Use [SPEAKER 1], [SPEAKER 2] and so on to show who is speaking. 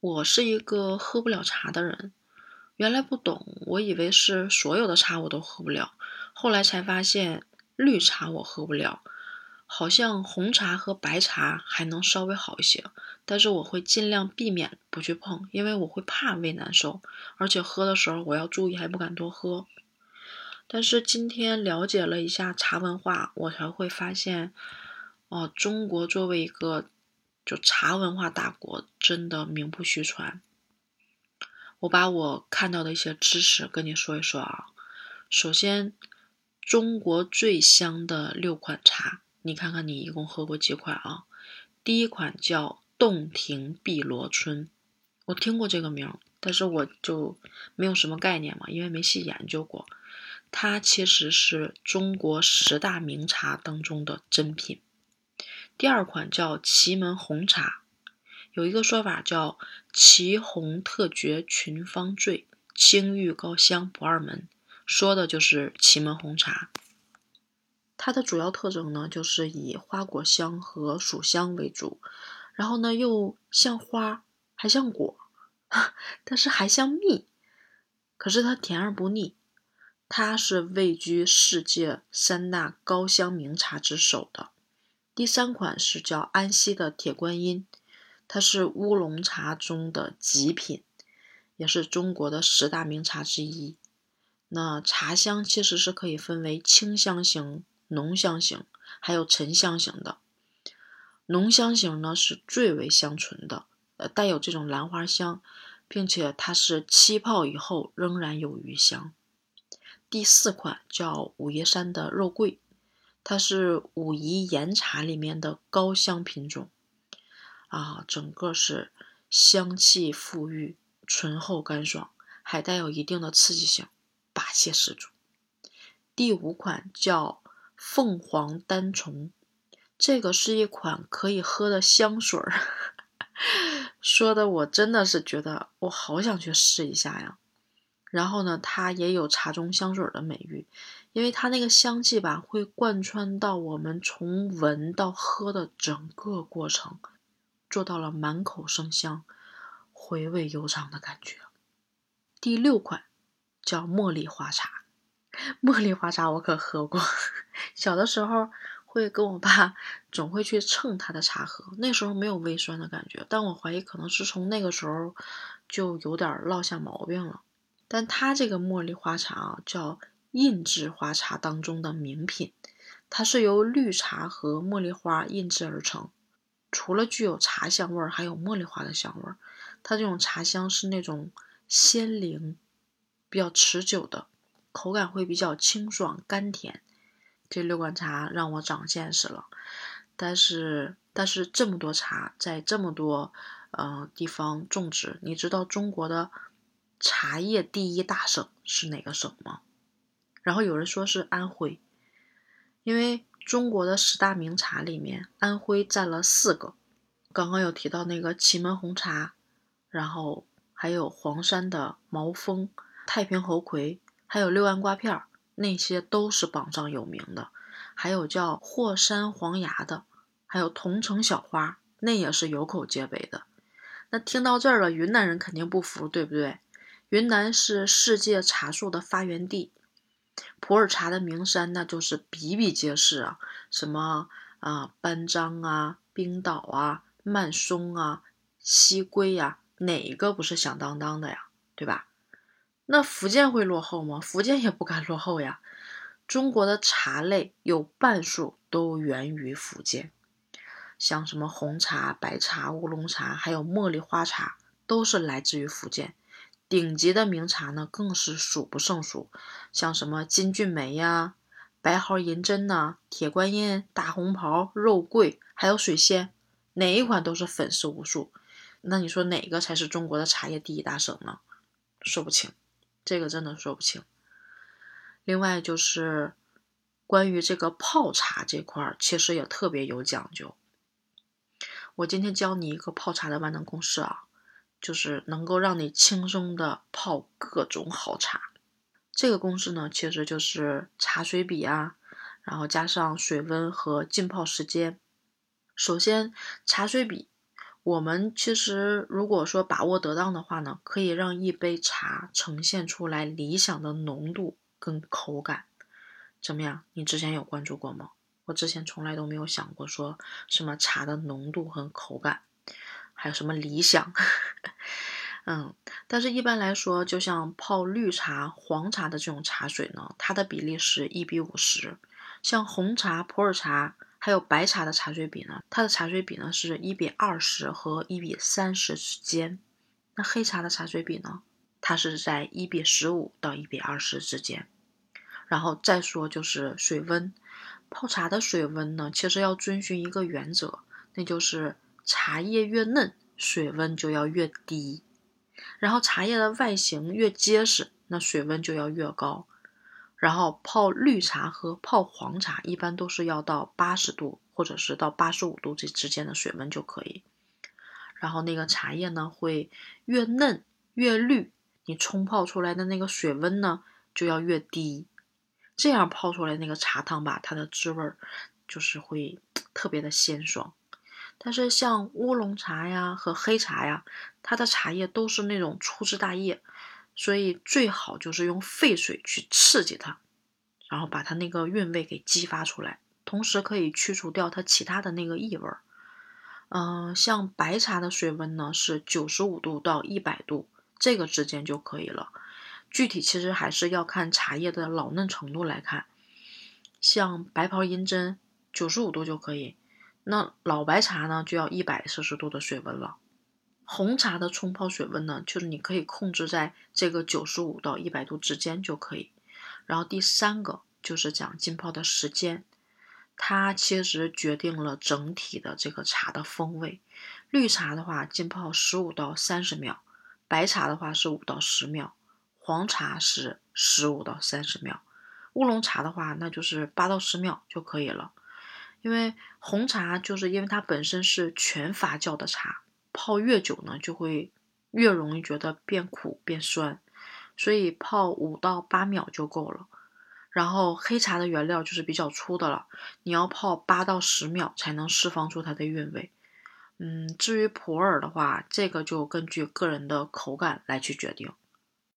[SPEAKER 1] 我是一个喝不了茶的人，原来不懂，我以为是所有的茶我都喝不了，后来才发现绿茶我喝不了，好像红茶和白茶还能稍微好一些，但是我会尽量避免不去碰，因为我会怕胃难受，而且喝的时候我要注意，还不敢多喝。但是今天了解了一下茶文化，我才会发现，哦，中国作为一个。就茶文化大国真的名不虚传。我把我看到的一些知识跟你说一说啊。首先，中国最香的六款茶，你看看你一共喝过几款啊？第一款叫洞庭碧螺春，我听过这个名，但是我就没有什么概念嘛，因为没细研究过。它其实是中国十大名茶当中的珍品。第二款叫祁门红茶，有一个说法叫“祁红特绝群芳醉，清郁高香不二门”，说的就是祁门红茶。它的主要特征呢，就是以花果香和薯香为主，然后呢又像花还像果，但是还像蜜，可是它甜而不腻。它是位居世界三大高香名茶之首的。第三款是叫安溪的铁观音，它是乌龙茶中的极品，也是中国的十大名茶之一。那茶香其实是可以分为清香型、浓香型，还有沉香型的。浓香型呢是最为香醇的，呃，带有这种兰花香，并且它是沏泡以后仍然有余香。第四款叫武夷山的肉桂。它是武夷岩茶里面的高香品种，啊，整个是香气馥郁、醇厚干爽，还带有一定的刺激性，霸气十足。第五款叫凤凰单丛，这个是一款可以喝的香水儿，说的我真的是觉得我好想去试一下呀。然后呢，它也有茶中香水的美誉。因为它那个香气吧，会贯穿到我们从闻到喝的整个过程，做到了满口生香、回味悠长的感觉。第六款叫茉莉花茶，茉莉花茶我可喝过，小的时候会跟我爸总会去蹭他的茶喝，那时候没有胃酸的感觉，但我怀疑可能是从那个时候就有点落下毛病了。但它这个茉莉花茶啊，叫。印制花茶当中的名品，它是由绿茶和茉莉花印制而成。除了具有茶香味儿，还有茉莉花的香味儿。它这种茶香是那种鲜灵、比较持久的，口感会比较清爽甘甜。这六罐茶让我长见识了。但是，但是这么多茶在这么多呃地方种植，你知道中国的茶叶第一大省是哪个省吗？然后有人说是安徽，因为中国的十大名茶里面，安徽占了四个。刚刚有提到那个祁门红茶，然后还有黄山的毛峰、太平猴魁，还有六安瓜片儿，那些都是榜上有名的。还有叫霍山黄芽的，还有桐城小花，那也是有口皆碑的。那听到这儿了，云南人肯定不服，对不对？云南是世界茶树的发源地。普洱茶的名山那就是比比皆是啊，什么啊班章啊、冰岛啊、曼松啊、西归呀，哪一个不是响当当的呀？对吧？那福建会落后吗？福建也不敢落后呀。中国的茶类有半数都源于福建，像什么红茶、白茶、乌龙茶，还有茉莉花茶，都是来自于福建。顶级的名茶呢，更是数不胜数，像什么金骏眉呀、白毫银针呐、铁观音、大红袍、肉桂，还有水仙，哪一款都是粉丝无数。那你说哪个才是中国的茶叶第一大省呢？说不清，这个真的说不清。另外就是关于这个泡茶这块儿，其实也特别有讲究。我今天教你一个泡茶的万能公式啊。就是能够让你轻松的泡各种好茶，这个公式呢，其实就是茶水比啊，然后加上水温和浸泡时间。首先，茶水比，我们其实如果说把握得当的话呢，可以让一杯茶呈现出来理想的浓度跟口感，怎么样？你之前有关注过吗？我之前从来都没有想过说什么茶的浓度和口感，还有什么理想。嗯，但是一般来说，就像泡绿茶、黄茶的这种茶水呢，它的比例是一比五十。像红茶、普洱茶还有白茶的茶水比呢，它的茶水比呢是一比二十和一比三十之间。那黑茶的茶水比呢，它是在一比十五到一比二十之间。然后再说就是水温，泡茶的水温呢，其实要遵循一个原则，那就是茶叶越嫩，水温就要越低。然后茶叶的外形越结实，那水温就要越高。然后泡绿茶和泡黄茶一般都是要到八十度或者是到八十五度这之间的水温就可以。然后那个茶叶呢会越嫩越绿，你冲泡出来的那个水温呢就要越低，这样泡出来那个茶汤吧，它的滋味就是会特别的鲜爽。但是像乌龙茶呀和黑茶呀，它的茶叶都是那种粗枝大叶，所以最好就是用沸水去刺激它，然后把它那个韵味给激发出来，同时可以去除掉它其他的那个异味儿。嗯，像白茶的水温呢是九十五度到一百度这个之间就可以了，具体其实还是要看茶叶的老嫩程度来看。像白袍银针九十五度就可以。那老白茶呢，就要一百摄氏度的水温了。红茶的冲泡水温呢，就是你可以控制在这个九十五到一百度之间就可以。然后第三个就是讲浸泡的时间，它其实决定了整体的这个茶的风味。绿茶的话，浸泡十五到三十秒；白茶的话是五到十秒；黄茶是十五到三十秒；乌龙茶的话，那就是八到十秒就可以了。因为红茶就是因为它本身是全发酵的茶，泡越久呢，就会越容易觉得变苦变酸，所以泡五到八秒就够了。然后黑茶的原料就是比较粗的了，你要泡八到十秒才能释放出它的韵味。嗯，至于普洱的话，这个就根据个人的口感来去决定。